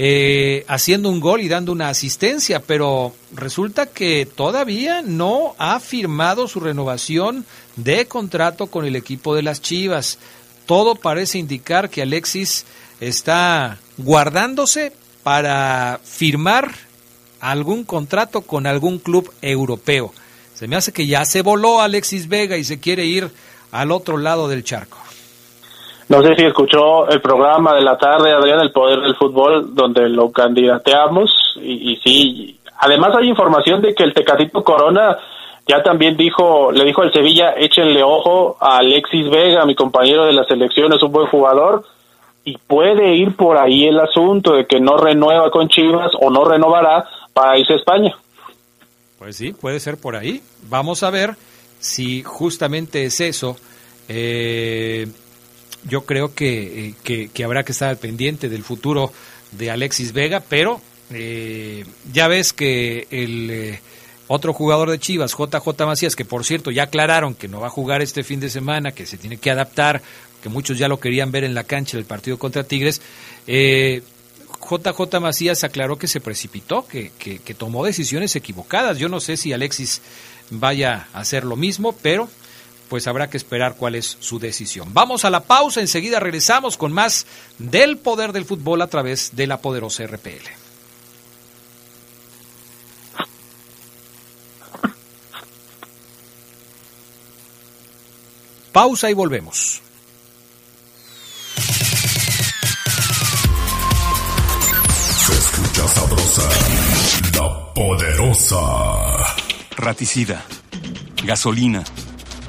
Eh, haciendo un gol y dando una asistencia, pero resulta que todavía no ha firmado su renovación de contrato con el equipo de las Chivas. Todo parece indicar que Alexis está guardándose para firmar algún contrato con algún club europeo. Se me hace que ya se voló Alexis Vega y se quiere ir al otro lado del charco. No sé si escuchó el programa de la tarde, Adrián, El Poder del Fútbol, donde lo candidateamos. Y, y sí, además hay información de que el Tecatito Corona ya también dijo, le dijo al Sevilla, échenle ojo a Alexis Vega, mi compañero de la selección, es un buen jugador. Y puede ir por ahí el asunto de que no renueva con Chivas o no renovará para irse a España. Pues sí, puede ser por ahí. Vamos a ver si justamente es eso. Eh, yo creo que, eh, que, que, habrá que estar al pendiente del futuro de Alexis Vega, pero eh, ya ves que el eh, otro jugador de Chivas, JJ Macías, que por cierto ya aclararon que no va a jugar este fin de semana, que se tiene que adaptar, que muchos ya lo querían ver en la cancha del partido contra Tigres, JJ Macías aclaró que se precipitó, que, que, que tomó decisiones equivocadas. Yo no sé si Alexis vaya a hacer lo mismo, pero pues habrá que esperar cuál es su decisión. Vamos a la pausa, enseguida regresamos con más del poder del fútbol a través de la poderosa RPL. Pausa y volvemos. Se escucha sabrosa, la poderosa. Raticida, gasolina,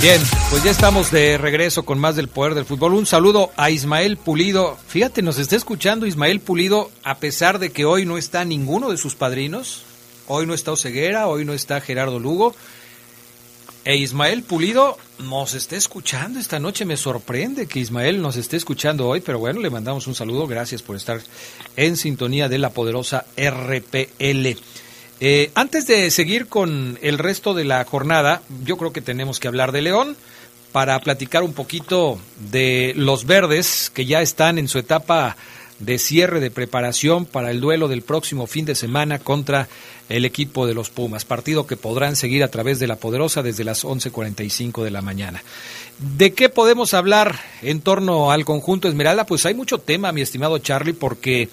Bien, pues ya estamos de regreso con más del poder del fútbol. Un saludo a Ismael Pulido. Fíjate, nos está escuchando Ismael Pulido a pesar de que hoy no está ninguno de sus padrinos. Hoy no está Oseguera, hoy no está Gerardo Lugo. E Ismael Pulido nos está escuchando esta noche. Me sorprende que Ismael nos esté escuchando hoy, pero bueno, le mandamos un saludo. Gracias por estar en sintonía de la poderosa RPL. Eh, antes de seguir con el resto de la jornada, yo creo que tenemos que hablar de León para platicar un poquito de los verdes que ya están en su etapa de cierre de preparación para el duelo del próximo fin de semana contra el equipo de los Pumas, partido que podrán seguir a través de la Poderosa desde las 11:45 de la mañana. ¿De qué podemos hablar en torno al conjunto Esmeralda? Pues hay mucho tema, mi estimado Charlie, porque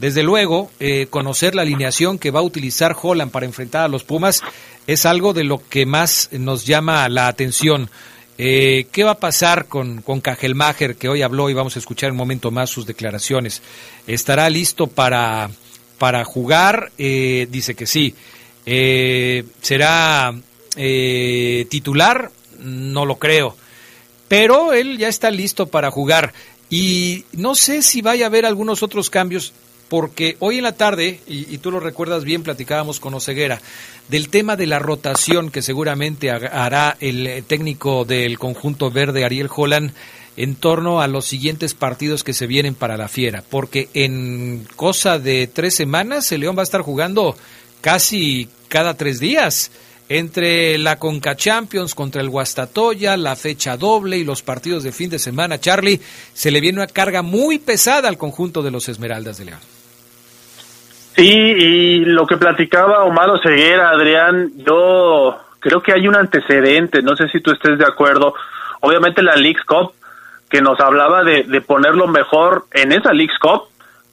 desde luego, eh, conocer la alineación que va a utilizar Holland para enfrentar a los Pumas es algo de lo que más nos llama la atención. Eh, ¿Qué va a pasar con, con que hoy habló y vamos a escuchar un momento más sus declaraciones? ¿Estará listo para, para jugar? Eh, dice que sí. ¿Será titular? No lo creo. Pero él ya está listo para jugar. Y no sé si vaya a haber algunos otros cambios porque hoy en la tarde, y, tú lo recuerdas bien, platicábamos con Oseguera, del tema de la rotación que seguramente hará el técnico del conjunto verde, Ariel Holland, en torno a los siguientes partidos que se vienen para la Fiera, porque en cosa de tres semanas el León va a estar jugando casi cada tres días entre la Conca Champions contra el Guastatoya, la fecha doble y los partidos de fin de semana, Charlie, se le viene una carga muy pesada al conjunto de los Esmeraldas de León. Sí, y lo que platicaba Omar Ceguera, Adrián, yo creo que hay un antecedente, no sé si tú estés de acuerdo. Obviamente la Leagues Cup, que nos hablaba de, de ponerlo mejor en esa Leagues Cup,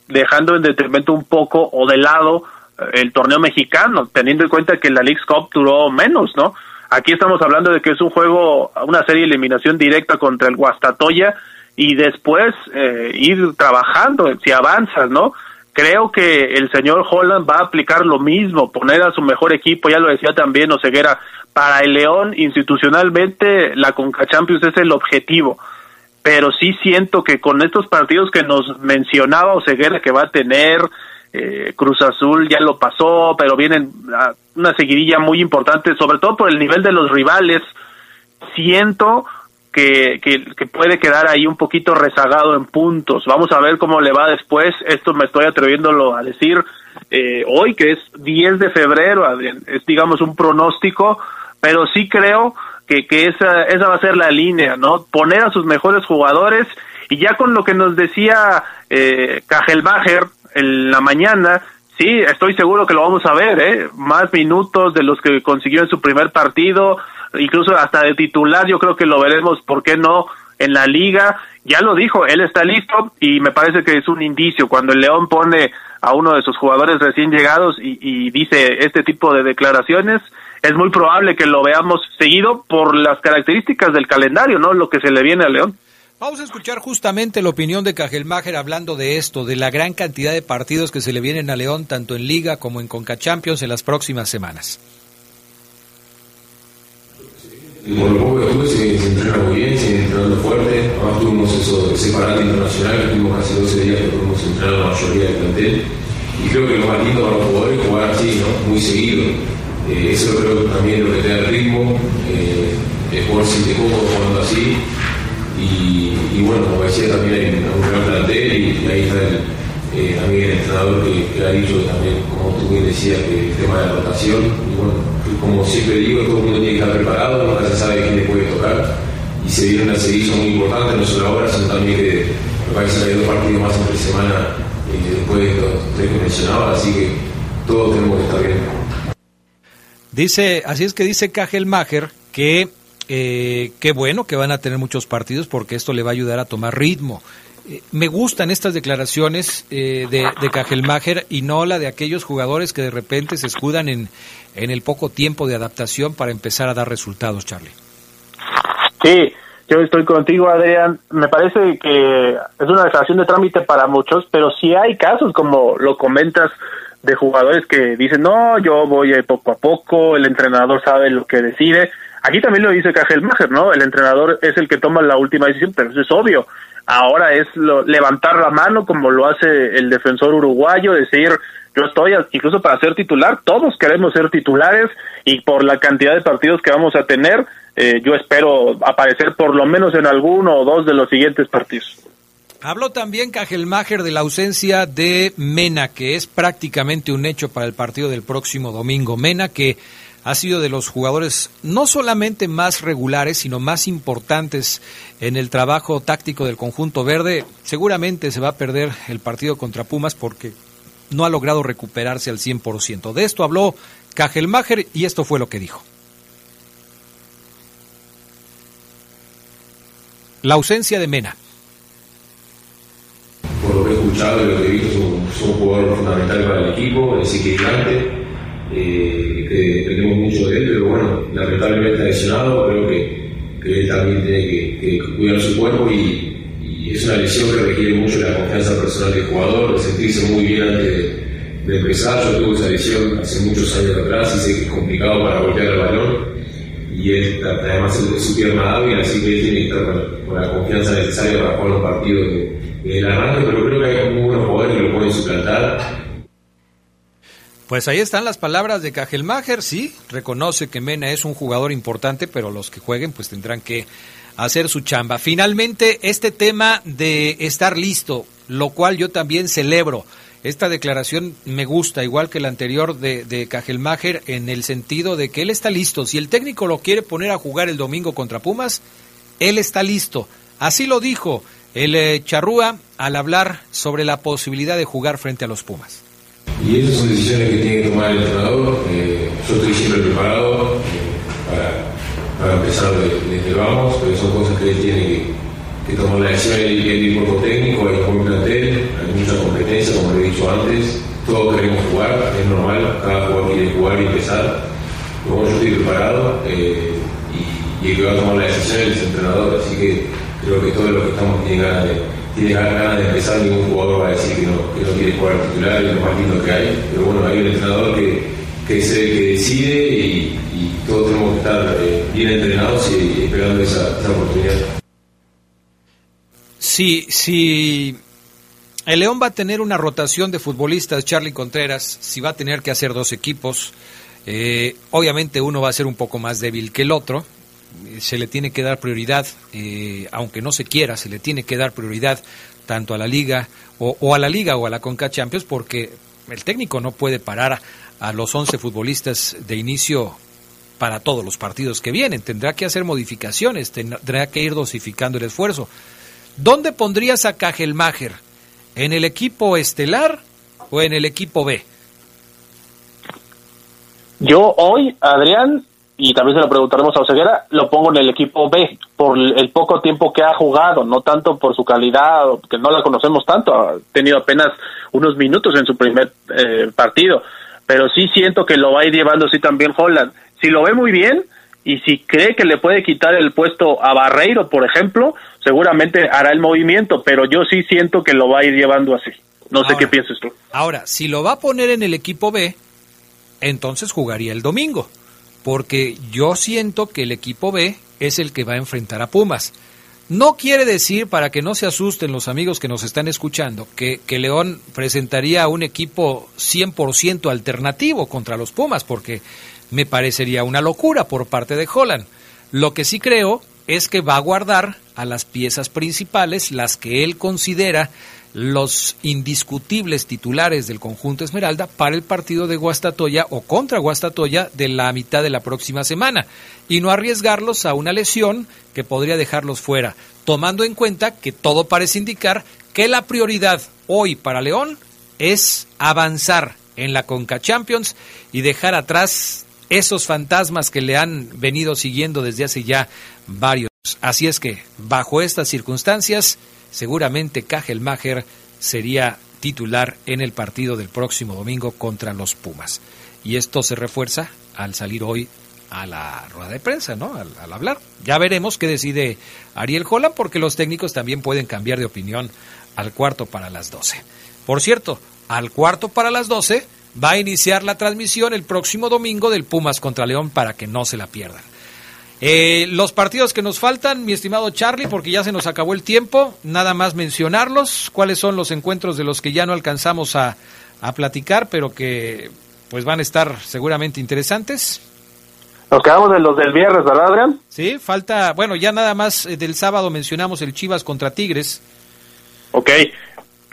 dejando en detrimento un poco o de lado eh, el torneo mexicano, teniendo en cuenta que la Leagues Cup duró menos, ¿no? Aquí estamos hablando de que es un juego, una serie de eliminación directa contra el Guastatoya y después eh, ir trabajando, si avanzas, ¿no? Creo que el señor Holland va a aplicar lo mismo, poner a su mejor equipo, ya lo decía también Oseguera, para el León institucionalmente la Conca Champions es el objetivo, pero sí siento que con estos partidos que nos mencionaba Oseguera que va a tener, eh, Cruz Azul ya lo pasó, pero vienen una seguidilla muy importante, sobre todo por el nivel de los rivales, siento que, que, puede quedar ahí un poquito rezagado en puntos. Vamos a ver cómo le va después. Esto me estoy atreviéndolo a decir eh, hoy, que es 10 de febrero, es digamos un pronóstico, pero sí creo que, que esa, esa va a ser la línea, ¿no? Poner a sus mejores jugadores y ya con lo que nos decía eh, Kajelmacher en la mañana, sí, estoy seguro que lo vamos a ver, ¿eh? Más minutos de los que consiguió en su primer partido, incluso hasta de titular, yo creo que lo veremos, ¿por qué no? en la liga. Ya lo dijo, él está listo y me parece que es un indicio. Cuando el León pone a uno de sus jugadores recién llegados y, dice este tipo de declaraciones, es muy probable que lo veamos seguido por las características del calendario, ¿no? Lo que se le viene a León. Vamos a escuchar justamente la opinión de Cajelmacher hablando de esto, de la gran cantidad de partidos que se le vienen a León tanto en Liga como en Conca Champions en las próximas semanas. Por lo poco que estuve se, entrena muy bien, se entrenando fuerte. Además tuvimos eso, ese parate internacional que tuvimos casi 12 días que pudimos entrenar la mayoría del plantel. Y creo que lo más lindo para los jugadores es jugar así, ¿no? Muy seguido. Eh, eso creo que también lo que te da el ritmo, eh, es jugar si te cómodo jugando así. Y, y, bueno, como decía, también hay un gran plantel y, ahí está el, eh, también el entrenador que, ha dicho también, como tú bien decías, el tema de la rotación. Y bueno, como siempre digo, todo el mundo tiene que estar preparado, nunca se sabe quién le puede tocar. Y se viene una seguida muy importante, no solo ahora, sino también que me parece que hay dos partidos más entre semana eh, después de estos tres que mencionaba, así que todos tenemos que estar bien. Dice, así es que dice Kajelmacher que eh, qué bueno que van a tener muchos partidos porque esto le va a ayudar a tomar ritmo. Eh, me gustan estas declaraciones eh, de, de y no la de aquellos jugadores que de repente se escudan en, en el poco tiempo de adaptación para empezar a dar resultados, Charlie. Sí, yo estoy contigo, Adrián. Me parece que es una declaración de trámite para muchos, pero sí hay casos, como lo comentas, de jugadores que dicen, no, yo voy poco a poco, el entrenador sabe lo que decide. Aquí también lo dice Kajelmacher, ¿no? El entrenador es el que toma la última decisión, pero eso es obvio. Ahora es lo, levantar la mano como lo hace el defensor uruguayo, decir, yo estoy incluso para ser titular, todos queremos ser titulares y por la cantidad de partidos que vamos a tener, eh, yo espero aparecer por lo menos en alguno o dos de los siguientes partidos. Habló también Cajelmacher de la ausencia de Mena, que es prácticamente un hecho para el partido del próximo domingo. Mena que ha sido de los jugadores no solamente más regulares, sino más importantes en el trabajo táctico del conjunto verde. Seguramente se va a perder el partido contra Pumas porque no ha logrado recuperarse al 100%. De esto habló Cajelmacher y esto fue lo que dijo. La ausencia de Mena por lo que he escuchado y lo que he visto, es un, jugador fundamental para el equipo, es equilibrante, eh, que dependemos mucho de él, pero bueno, lamentablemente lesionado, creo que, él también tiene que, cuidar su cuerpo y, es una lesión que requiere mucho la confianza personal del jugador, de sentirse muy bien antes de, de empezar. Yo tuve esa lesión hace muchos años atrás y sé que es complicado para voltear el balón y él además es su pierna hábil, así que él tiene que estar con, la confianza necesaria para jugar los partidos de, el arranque, pero creo que hay muy buenos jugadores que lo pueden suplantar. Pues ahí están las palabras de Kajelmacher, sí, reconoce que Mena es un jugador importante, pero los que jueguen pues tendrán que hacer su chamba. Finalmente, este tema de estar listo, lo cual yo también celebro. Esta declaración me gusta, igual que la anterior de, de Kajelmacher, en el sentido de que él está listo. Si el técnico lo quiere poner a jugar el domingo contra Pumas, él está listo. Así lo dijo el eh, Charrúa al hablar sobre la posibilidad de jugar frente a los Pumas. Y esas son decisiones que tiene que tomar el entrenador. Eh, yo estoy siempre preparado eh, para, para, empezar desde, vamos, pero son cosas que él tiene que, que tomar la decisión. El, el cuerpo técnico, hay un plantel, hay mucha competencia, como le he dicho antes. Todos queremos jugar, es normal, cada jugador quiere jugar y empezar. Pero yo estoy preparado eh, y, y, el que va a tomar la decisión es el entrenador, así que creo que todos los que estamos tienen ganas de, tienen ganas de empezar, ningún jugador va a decir que no, que no quiere jugar titular, es lo más lindo que hay, pero bueno, hay un entrenador que, que es el que decide y, todos tenemos que estar eh, bien entrenados y, y esperando esa, esa, oportunidad. Sí, sí. El León va a tener una rotación de futbolistas, Charlie Contreras, si va a tener que hacer dos equipos, eh, obviamente uno va a ser un poco más débil que el otro, se le tiene que dar prioridad, eh, aunque no se quiera, se le tiene que dar prioridad tanto a la liga o, o, a la liga o a la Conca Champions porque el técnico no puede parar a, los 11 futbolistas de inicio para todos los partidos que vienen. Tendrá que hacer modificaciones, tendrá que ir dosificando el esfuerzo. ¿Dónde pondrías a Cajelmacher? ¿En el equipo estelar o en el equipo B? Yo hoy, Adrián, y también se lo preguntaremos a Oseguera, lo pongo en el equipo B por el poco tiempo que ha jugado, no tanto por su calidad, que no la conocemos tanto, ha tenido apenas unos minutos en su primer eh, partido, pero sí siento que lo va a ir llevando así también Holland. Si lo ve muy bien y si cree que le puede quitar el puesto a Barreiro, por ejemplo, seguramente hará el movimiento, pero yo sí siento que lo va a ir llevando así. No sé qué piensas tú. Ahora, si lo va a poner en el equipo B, entonces jugaría el domingo porque yo siento que el equipo B es el que va a enfrentar a Pumas. No quiere decir, para que no se asusten los amigos que nos están escuchando, que, León presentaría un equipo 100% alternativo contra los Pumas, porque me parecería una locura por parte de Holland. Lo que sí creo es que va a guardar a las piezas principales, las que él considera los indiscutibles titulares del conjunto Esmeralda para el partido de Guastatoya o contra Guastatoya de la mitad de la próxima semana y no arriesgarlos a una lesión que podría dejarlos fuera, tomando en cuenta que todo parece indicar que la prioridad hoy para León es avanzar en la Conca Champions y dejar atrás esos fantasmas que le han venido siguiendo desde hace ya varios. Así es que, bajo estas circunstancias, seguramente Kajelmacher sería titular en el partido del próximo domingo contra los Pumas. Y esto se refuerza al salir hoy a la rueda de prensa, ¿no? Al, hablar. Ya veremos qué decide Ariel Holland, porque los técnicos también pueden cambiar de opinión al cuarto para las 12. Por cierto, al cuarto para las 12 va a iniciar la transmisión el próximo domingo del Pumas contra León para que no se la pierdan. Eh, los partidos que nos faltan, mi estimado Charlie, porque ya se nos acabó el tiempo, nada más mencionarlos, cuáles son los encuentros de los que ya no alcanzamos a, platicar, pero que pues van a estar seguramente interesantes. Nos quedamos de los del viernes, ¿verdad, Adrián? Sí, falta, bueno, ya nada más eh, del sábado mencionamos el Chivas contra Tigres. Ok,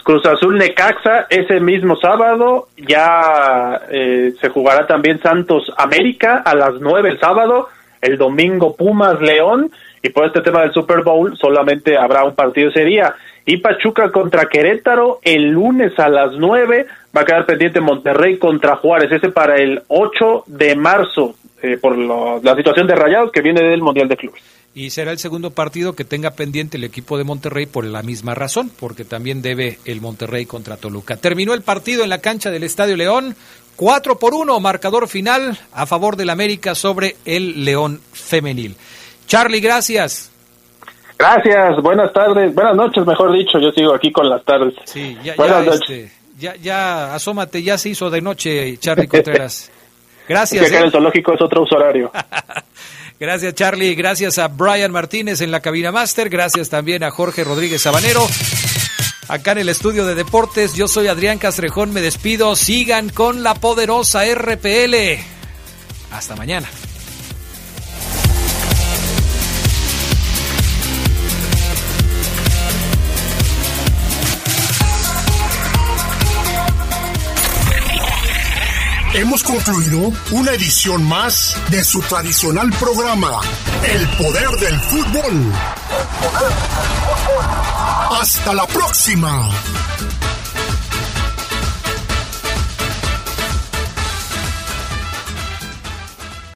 Cruz Azul Necaxa ese mismo sábado, ya eh, se jugará también Santos América a las nueve el sábado, el domingo Pumas León y por este tema del Super Bowl solamente habrá un partido ese día. Y Pachuca contra Querétaro el lunes a las 9 va a quedar pendiente Monterrey contra Juárez, ese para el 8 de marzo eh, por la situación de Rayados que viene del Mundial de Clubes. Y será el segundo partido que tenga pendiente el equipo de Monterrey por la misma razón, porque también debe el Monterrey contra Toluca. Terminó el partido en la cancha del Estadio León, 4 por 1, marcador final a favor del América sobre el León femenil. Charlie, gracias. Gracias, buenas tardes, buenas noches, mejor dicho, yo sigo aquí con las tardes. Sí, ya, buenas noches. Este, ya, ya, asómate, ya se hizo de noche, Charlie Contreras. Gracias. Es que acá el ¿eh? zoológico es otro uso horario. Gracias Charlie, gracias a Brian Martínez en la cabina máster, gracias también a Jorge Rodríguez Sabanero. Acá en el estudio de deportes, yo soy Adrián Castrejón, me despido. Sigan con la poderosa RPL. Hasta mañana. Hemos concluido una edición más de su tradicional programa, El Poder del Fútbol. Hasta la próxima.